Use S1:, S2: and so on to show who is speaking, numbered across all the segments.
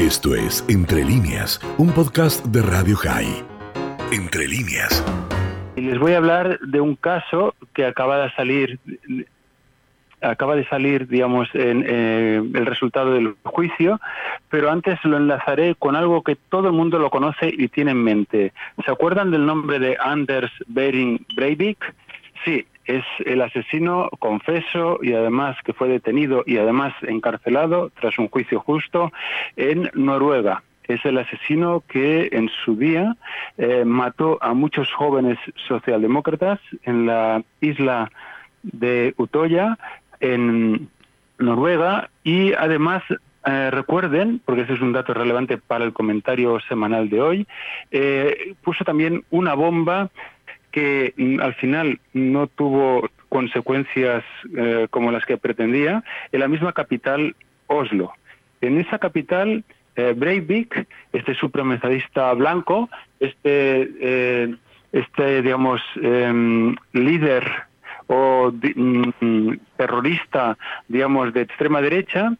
S1: Esto es Entre líneas, un podcast de Radio High. Entre líneas.
S2: Les voy a hablar de un caso que acaba de salir acaba de salir, digamos, eh, el resultado del juicio, pero antes lo enlazaré con algo que todo el mundo lo conoce y tiene en mente. ¿Se acuerdan del nombre de Anders Behring Breivik? Sí, es el asesino confeso y además que fue detenido y además encarcelado tras un juicio justo en Noruega. Es el asesino que en su día eh, mató a muchos jóvenes socialdemócratas en la isla de Utoya, en Noruega, y además eh, recuerden, porque ese es un dato relevante para el comentario semanal de hoy, eh, puso también una bomba que mm, al final no tuvo consecuencias eh, como las que pretendía en la misma capital, Oslo. En esa capital, eh, Breivik, este supremacista blanco, este, eh, este digamos, em, líder o mm, terrorista, digamos, de extrema derecha,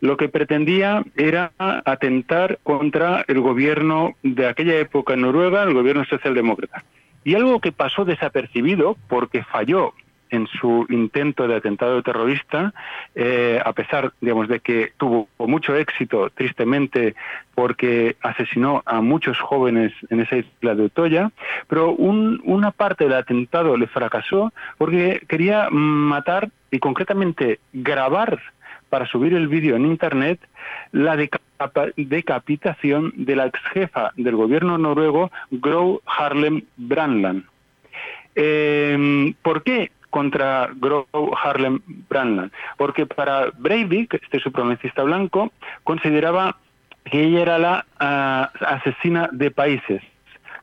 S2: lo que pretendía era atentar contra el gobierno de aquella época en Noruega, el gobierno socialdemócrata. Y algo que pasó desapercibido porque falló en su intento de atentado terrorista, eh, a pesar, digamos, de que tuvo mucho éxito, tristemente, porque asesinó a muchos jóvenes en esa isla de Utoya, pero una parte del atentado le fracasó porque quería matar y concretamente grabar para subir el vídeo en Internet la decapitación de la ex jefa del gobierno noruego, Gro Harlem Brandland. Em, ¿Por qué contra Gro Harlem Brandland? Porque para Breivik, este supremacista blanco, consideraba que ella era la ah, asesina de países.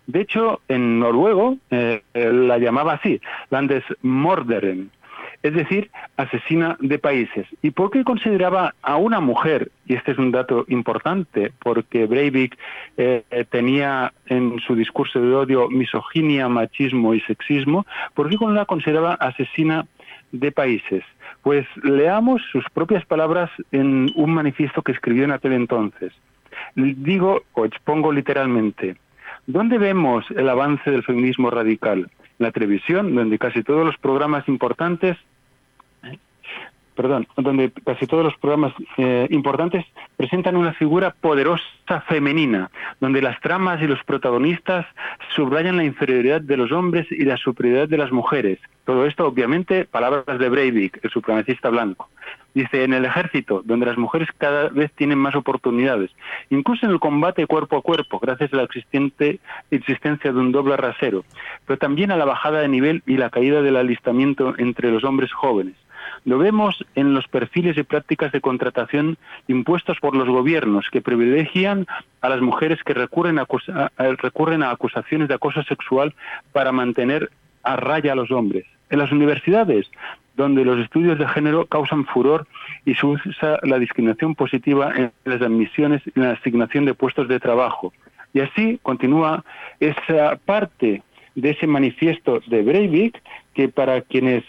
S2: De hecho, en noruego eh, la llamaba así, Landesmorderen es decir, asesina de países. ¿Y por qué consideraba a una mujer, y este es un dato importante, porque Breivik eh, tenía en su discurso de odio misoginia, machismo y sexismo, ¿por qué la consideraba asesina de países? Pues leamos sus propias palabras en un manifiesto que escribió en aquel entonces. Digo, o expongo literalmente, ¿dónde vemos el avance del feminismo radical? La televisión, donde casi todos los programas importantes perdón, donde casi todos los programas eh, importantes presentan una figura poderosa femenina, donde las tramas y los protagonistas subrayan la inferioridad de los hombres y la superioridad de las mujeres. Todo esto, obviamente, palabras de Breivik, el supremacista blanco. Dice, en el ejército, donde las mujeres cada vez tienen más oportunidades, incluso en el combate cuerpo a cuerpo, gracias a la existencia de un doble rasero, pero también a la bajada de nivel y la caída del alistamiento entre los hombres jóvenes lo vemos en los perfiles y prácticas de contratación impuestos por los gobiernos que privilegian a las mujeres que recurren a, recurren a acusaciones de acoso sexual para mantener a raya a los hombres. En las universidades, donde los estudios de género causan furor y se usa la discriminación positiva en las admisiones y la asignación de puestos de trabajo. Y así continúa esa parte de ese manifiesto de Breivik que para quienes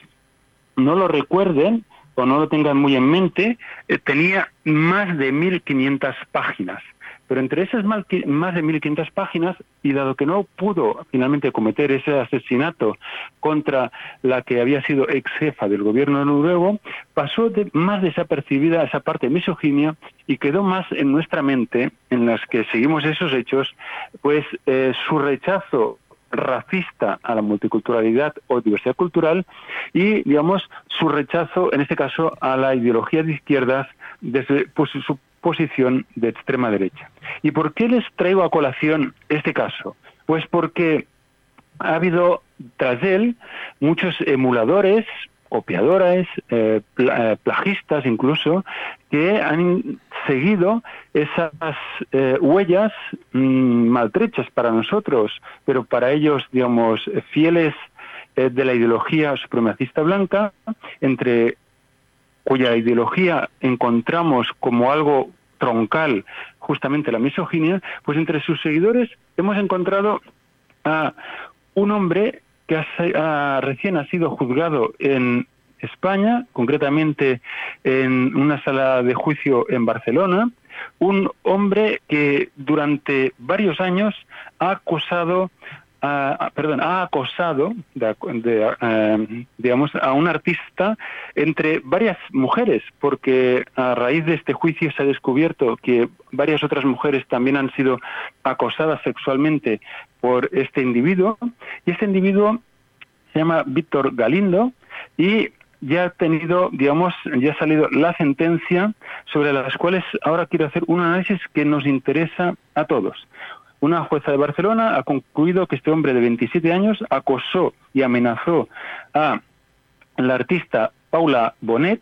S2: no lo recuerden o no lo tengan muy en mente, eh, tenía más de 1.500 páginas. Pero entre esas más de 1.500 páginas, y dado que no pudo finalmente cometer ese asesinato contra la que había sido ex jefa del gobierno noruego, pasó de, más desapercibida esa parte misoginia y quedó más en nuestra mente, en las que seguimos esos hechos, pues eh, su rechazo racista a la multiculturalidad o diversidad cultural y, digamos, su rechazo, en este caso, a la ideología de izquierdas desde pues, su posición de extrema derecha. ¿Y por qué les traigo a colación este caso? Pues porque ha habido tras él muchos emuladores, copiadores, eh, eh, plagistas incluso, que han seguido esas eh, huellas mm, maltrechas para nosotros, pero para ellos, digamos, fieles de la ideología supremacista blanca, entre cuya ideología encontramos como algo troncal justamente la misoginia, pues entre sus seguidores hemos encontrado a un hombre que recién ha sido juzgado en España, concretamente en una sala de juicio en Barcelona, un hombre que durante varios años ha acusado perdón, ha acosado, eh, digamos, a un artista entre varias mujeres, porque a raíz de este juicio se ha descubierto que varias otras mujeres también han sido acosadas sexualmente por este individuo, y este individuo se llama Víctor Galindo y ya ha tenido, digamos, ya ha salido la sentencia sobre las cuales ahora quiero hacer un análisis que nos interesa a todos. Una jueza de Barcelona ha concluido que este hombre de 27 años acosó y amenazó a la artista Paula Bonet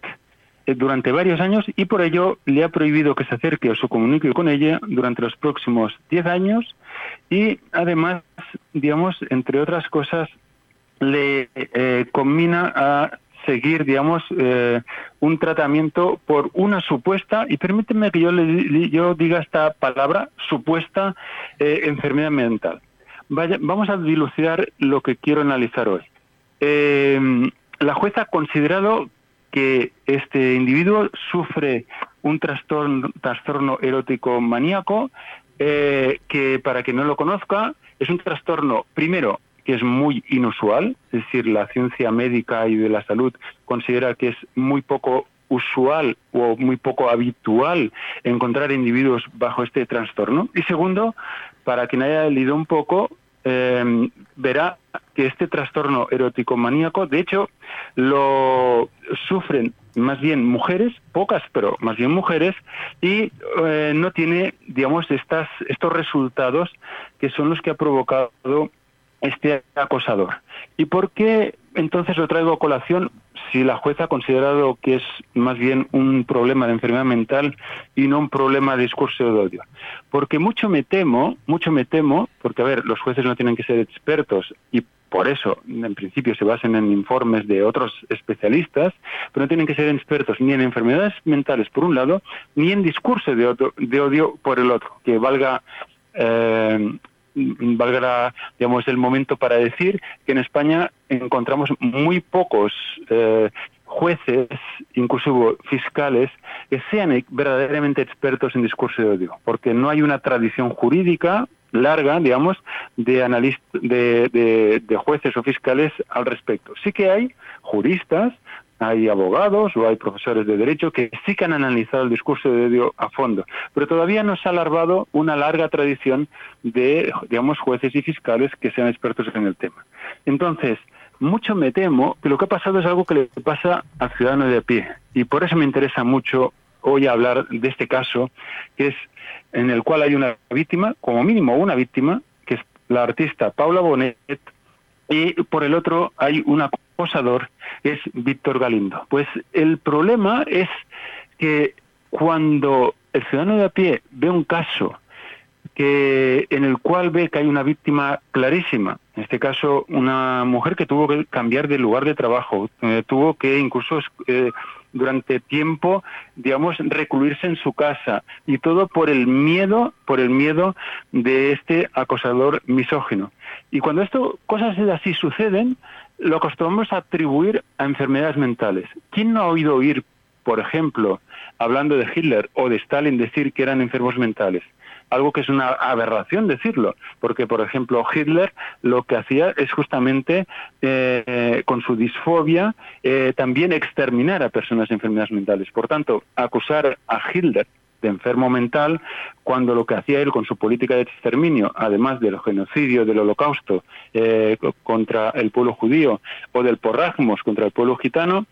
S2: eh, durante varios años y por ello le ha prohibido que se acerque o se comunique con ella durante los próximos 10 años y además, digamos, entre otras cosas, le eh, combina a seguir, digamos, eh, un tratamiento por una supuesta, y permíteme que yo, le, yo diga esta palabra, supuesta eh, enfermedad mental. Vaya, vamos a dilucidar lo que quiero analizar hoy. Eh, la jueza ha considerado que este individuo sufre un trastorno, trastorno erótico maníaco, que para que no lo conozca, es un trastorno, primero, que es muy inusual, es decir, la ciencia médica y de la salud considera que es muy poco usual o muy poco habitual encontrar individuos bajo este trastorno. Y segundo, para quien haya leído un poco, em, verá que este trastorno erótico maníaco, de hecho, lo sufren más bien mujeres, pocas, pero más bien mujeres, y eh, no tiene, digamos, estas, estos resultados que son los que ha provocado este acosador. ¿Y por qué entonces lo traigo a colación si la jueza ha considerado que es más bien un problema de enfermedad mental y no un problema de discurso de odio? Porque mucho me temo, mucho me temo, porque a ver, los jueces no tienen que ser expertos y por eso, en principio, se basan en informes de otros especialistas, pero no tienen que ser expertos ni en enfermedades mentales, por un lado, ni en discurso de, odio por el otro, que valga eh, valga digamos el momento para decir que en España encontramos muy pocos eh, jueces, incluso fiscales, que sean verdaderamente expertos en discurso de odio, porque no hay una tradición jurídica larga, digamos, de, de, de jueces o fiscales al respecto. Sí que hay juristas hay abogados o hay profesores de derecho que sí que han analizado el discurso de odio a fondo, pero todavía no se ha alargado una larga tradición de, digamos, jueces y fiscales que sean expertos en el tema. Entonces, mucho me temo que lo que ha pasado es algo que le pasa al ciudadano de a pie, y por eso me interesa mucho hoy hablar de este caso, que es en el cual hay una víctima, como mínimo una víctima, que es la artista Paula Bonet, y por el otro hay una acosador es Víctor Galindo. Pues el problema es que cuando el ciudadano de a pie ve un caso que en el cual ve que hay una víctima clarísima, en este caso una mujer que tuvo que cambiar de lugar de trabajo, eh, tuvo que incluso eh, durante tiempo, digamos, recluirse en su casa y todo por el miedo, por el miedo de este acosador misógino. Y cuando esto cosas así suceden, lo acostumbramos a atribuir a enfermedades mentales. ¿Quién no ha oído oír, por ejemplo, hablando de Hitler o de Stalin, decir que eran enfermos mentales? Algo que es una aberración decirlo, porque, por ejemplo, Hitler lo que hacía es justamente, eh, con su disfobia, eh, también exterminar a personas enfermedades mentales. Por tanto, acusar a Hitler de enfermo mental, cuando lo que hacía él con su política de exterminio, además del genocidio, del holocausto eh, contra el pueblo judío o del porragmos contra el pueblo gitano,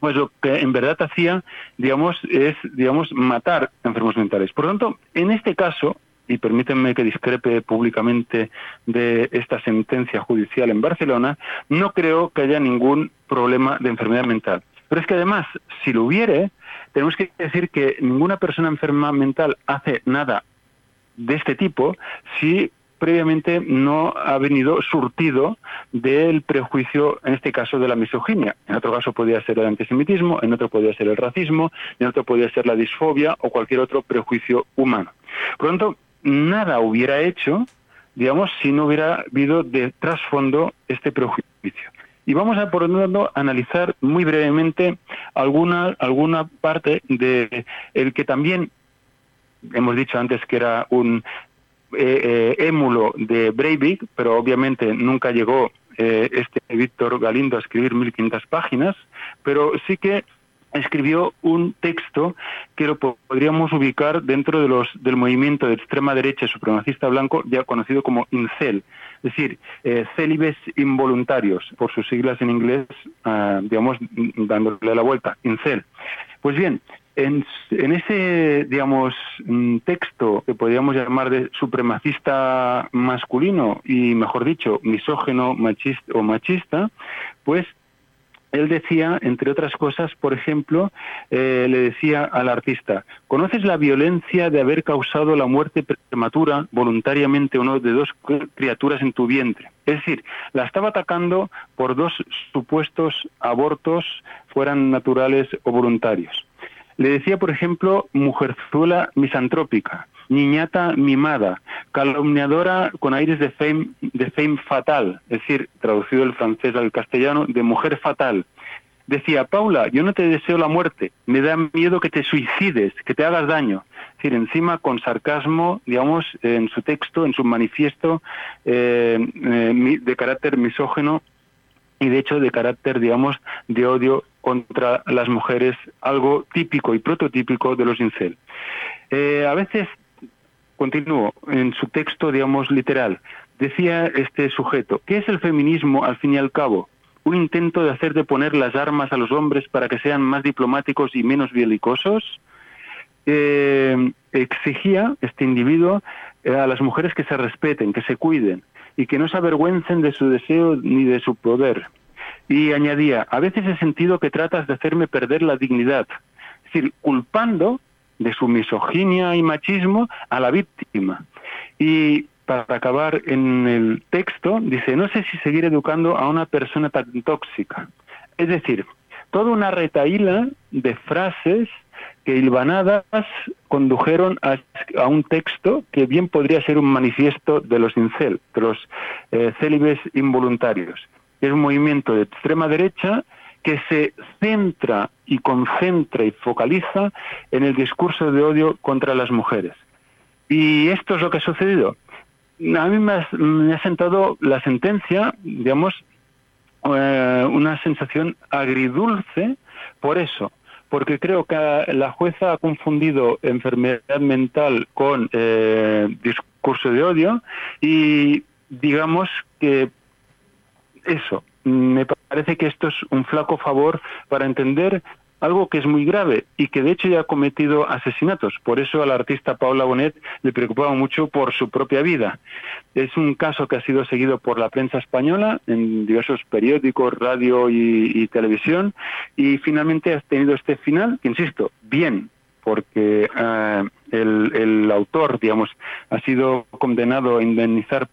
S2: pues lo que en verdad hacía, digamos, es, digamos, matar enfermos mentales. Por lo tanto, en este caso, y permítanme que discrepe públicamente de esta sentencia judicial en Barcelona, no creo que haya ningún problema de enfermedad mental. Pero es que además, si lo hubiere, tenemos que decir que ninguna persona enferma mental hace nada de este tipo si previamente no ha venido surtido del prejuicio, en este caso de la misoginia. En otro caso podría ser el antisemitismo, en otro podría ser el racismo, en otro podría ser la disfobia o cualquier otro prejuicio humano. Por lo tanto, nada hubiera hecho, digamos, si no hubiera habido de trasfondo este prejuicio. Y vamos a, por lo tanto, analizar muy brevemente alguna, alguna parte de el que también hemos dicho antes que era un eh, émulo de Breivik, pero obviamente nunca llegó este Víctor Galindo a escribir 1500 páginas, pero sí que escribió un texto que lo podríamos ubicar dentro de los, del movimiento de extrema derecha supremacista blanco, ya conocido como INCEL, es decir, eh, célibes involuntarios, por sus siglas en inglés, ah, digamos, dándole la vuelta, INCEL. Pues bien, en, en, ese, digamos, mm, texto que podríamos llamar de supremacista masculino y, mejor dicho, misógeno machista, o machista, pues él decía, entre otras cosas, por ejemplo, eh, le decía al artista, ¿conoces la violencia de haber causado la muerte prematura, voluntariamente o no, de dos criaturas en tu vientre? Es decir, la estaba atacando por dos supuestos abortos, fueran naturales o voluntarios. Le decía, por ejemplo, mujerzuela misantrópica, niñata mimada, calumniadora con aires de fame, de fame fatal, es decir, traducido del francés al castellano, de mujer fatal. Decía, Paula, yo no te deseo la muerte, me da miedo que te suicides, que te hagas daño. Es decir, encima con sarcasmo, digamos, en su texto, en su manifiesto eh, eh, de carácter misógeno y de hecho de carácter, digamos, de odio contra las mujeres, algo típico y prototípico de los incel. Eh, a veces, continúo, en su texto, digamos, literal, decía este sujeto, ¿qué es el feminismo al fin y al cabo? Un intento de hacer de poner las armas a los hombres para que sean más diplomáticos y menos belicosos. Eh, exigía este individuo a las mujeres que se respeten, que se cuiden, y que no se avergüencen de su deseo ni de su poder. Y añadía, a veces he sentido que tratas de hacerme perder la dignidad, es decir, culpando de su misoginia y machismo a la víctima. Y para acabar en el texto, dice, no sé si seguir educando a una persona tan tóxica. Es decir, toda una retaíla de frases que hilvanadas condujeron a, un texto que bien podría ser un manifiesto de los incel, de los eh, involuntarios. Es un movimiento de extrema derecha que se centra y concentra y focaliza en el discurso de odio contra las mujeres. Y esto es lo que ha sucedido. A mí me ha, sentado la sentencia, digamos, eh, una sensación agridulce por eso, porque creo que la jueza ha confundido enfermedad mental con eh, discurso de odio y digamos que eso, me parece que esto es un flaco favor para entender algo que es muy grave y que de hecho ya ha cometido asesinatos. Por eso a la artista Paula Bonet le preocupaba mucho por su propia vida. Es un caso que ha sido seguido por la prensa española en diversos periódicos, radio y, televisión y finalmente ha tenido este final, que insisto, bien, porque eh, el, autor, digamos, ha sido condenado a indemnizar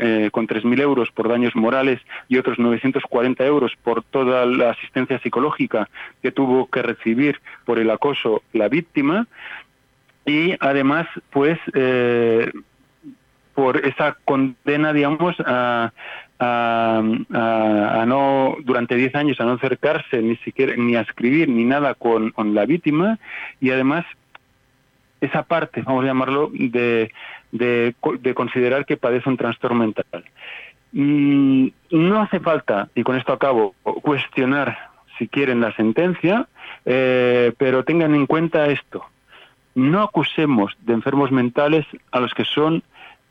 S2: eh, con 3.000 euros por daños morales y otros 940 euros por toda la asistencia psicológica que tuvo que recibir por el acoso la víctima. Y además, pues, eh, por esa condena, digamos, a, a, no durante 10 años a no acercarse ni siquiera ni a escribir ni nada con, la víctima y además esa parte, vamos a llamarlo, de, de, considerar que padece un trastorno mental. Mm, no hace falta, y con esto acabo, cuestionar si quieren la sentencia, eh, pero tengan en cuenta esto. No acusemos de enfermos mentales a los que son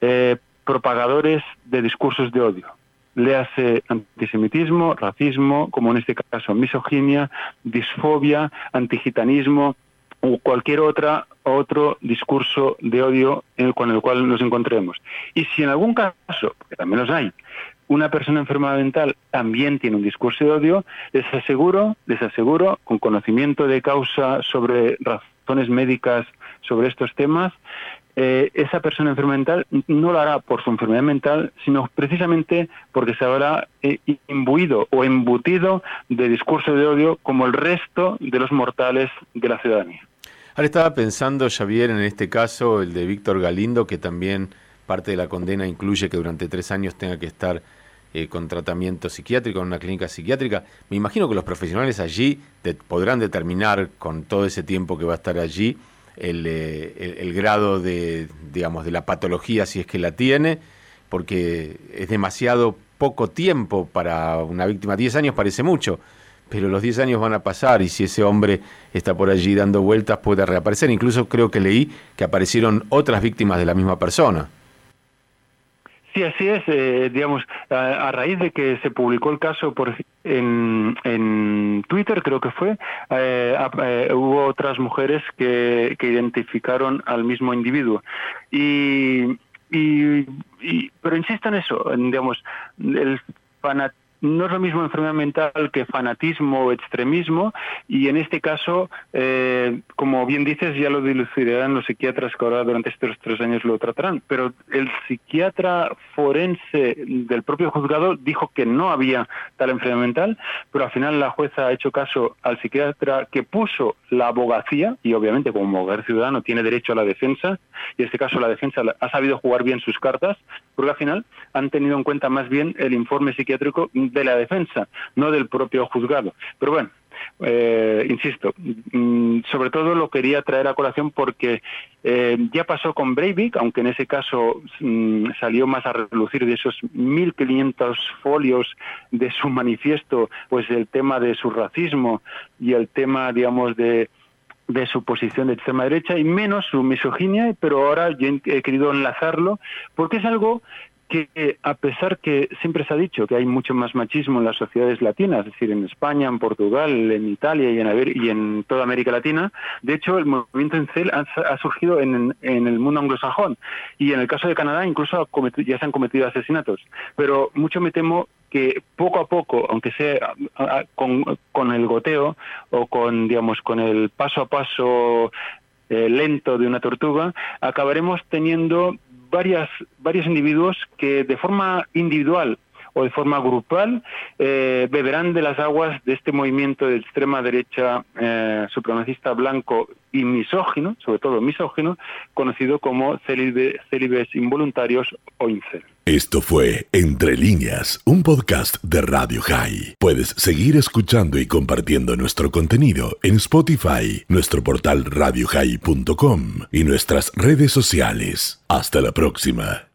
S2: eh, propagadores de discursos de odio. Léase antisemitismo, racismo, como en este caso misoginia, disfobia, antigitanismo, o cualquier otra otro discurso de odio con el cual nos encontremos. Y si en algún caso, que también los hay, una persona enferma mental también tiene un discurso de odio, les aseguro, les aseguro, con conocimiento de causa sobre razones médicas sobre estos temas, eh, esa persona enferma mental no lo hará por su enfermedad mental, sino precisamente porque se habrá eh, imbuido o embutido de discurso de odio como el resto de los mortales de la ciudadanía.
S3: Ahora estaba pensando, Javier, en este caso, el de Víctor Galindo, que también parte de la condena incluye que durante tres años tenga que estar eh, con tratamiento psiquiátrico en una clínica psiquiátrica. Me imagino que los profesionales allí podrán determinar con todo ese tiempo que va a estar allí el, el, grado de, digamos, de la patología si es que la tiene, porque es demasiado poco tiempo para una víctima. 10 años parece mucho, pero los 10 años van a pasar y si ese hombre está por allí dando vueltas puede reaparecer. Incluso creo que leí que aparecieron otras víctimas de la misma persona.
S2: Sí, así es. Eh, digamos, a, raíz de que se publicó el caso por, en, en Twitter, creo que fue, eh, eh, hubo otras mujeres que, que identificaron al mismo individuo. Y, y, y, pero insisto en eso, digamos, el fanatismo no es lo mismo enfermedad mental que fanatismo o extremismo y en este caso, eh, como bien dices, ya lo dilucidarán los psiquiatras que ahora durante estos tres años lo tratarán, pero el psiquiatra forense del propio juzgado dijo que no había tal enfermedad mental, pero al final la jueza ha hecho caso al psiquiatra que puso la abogacía y obviamente como abogado ciudadano tiene derecho a la defensa y en este caso la defensa ha sabido jugar bien sus cartas porque al final han tenido en cuenta más bien el informe psiquiátrico de la defensa, no del propio juzgado. Pero bueno, eh, insisto, mm, sobre todo lo quería traer a colación porque eh, ya pasó con Breivik, aunque en ese caso mm, salió más a relucir de esos 1.500 folios de su manifiesto, pues el tema de su racismo y el tema, digamos, de de su posición de extrema derecha y menos su misoginia, pero ahora yo he querido enlazarlo porque es algo que a pesar que siempre se ha dicho que hay mucho más machismo en las sociedades latinas, es decir, en España, en Portugal, en Italia y en, y en toda América Latina, de hecho el movimiento en CEL ha, surgido en, el mundo anglosajón y en el caso de Canadá incluso ya se han cometido asesinatos. Pero mucho me temo que poco a poco, aunque sea con, con el goteo o con, digamos, con el paso a paso eh, lento de una tortuga, acabaremos teniendo varias, varios individuos que de forma individual o de forma grupal eh, beberán de las aguas de este movimiento de extrema derecha eh, supremacista blanco y misógino, sobre todo misógino, conocido como célibes involuntarios o incel.
S1: Esto fue Entre líneas, un podcast de Radio High. Puedes seguir escuchando y compartiendo nuestro contenido en Spotify, nuestro portal radiohigh.com y nuestras redes sociales. Hasta la próxima.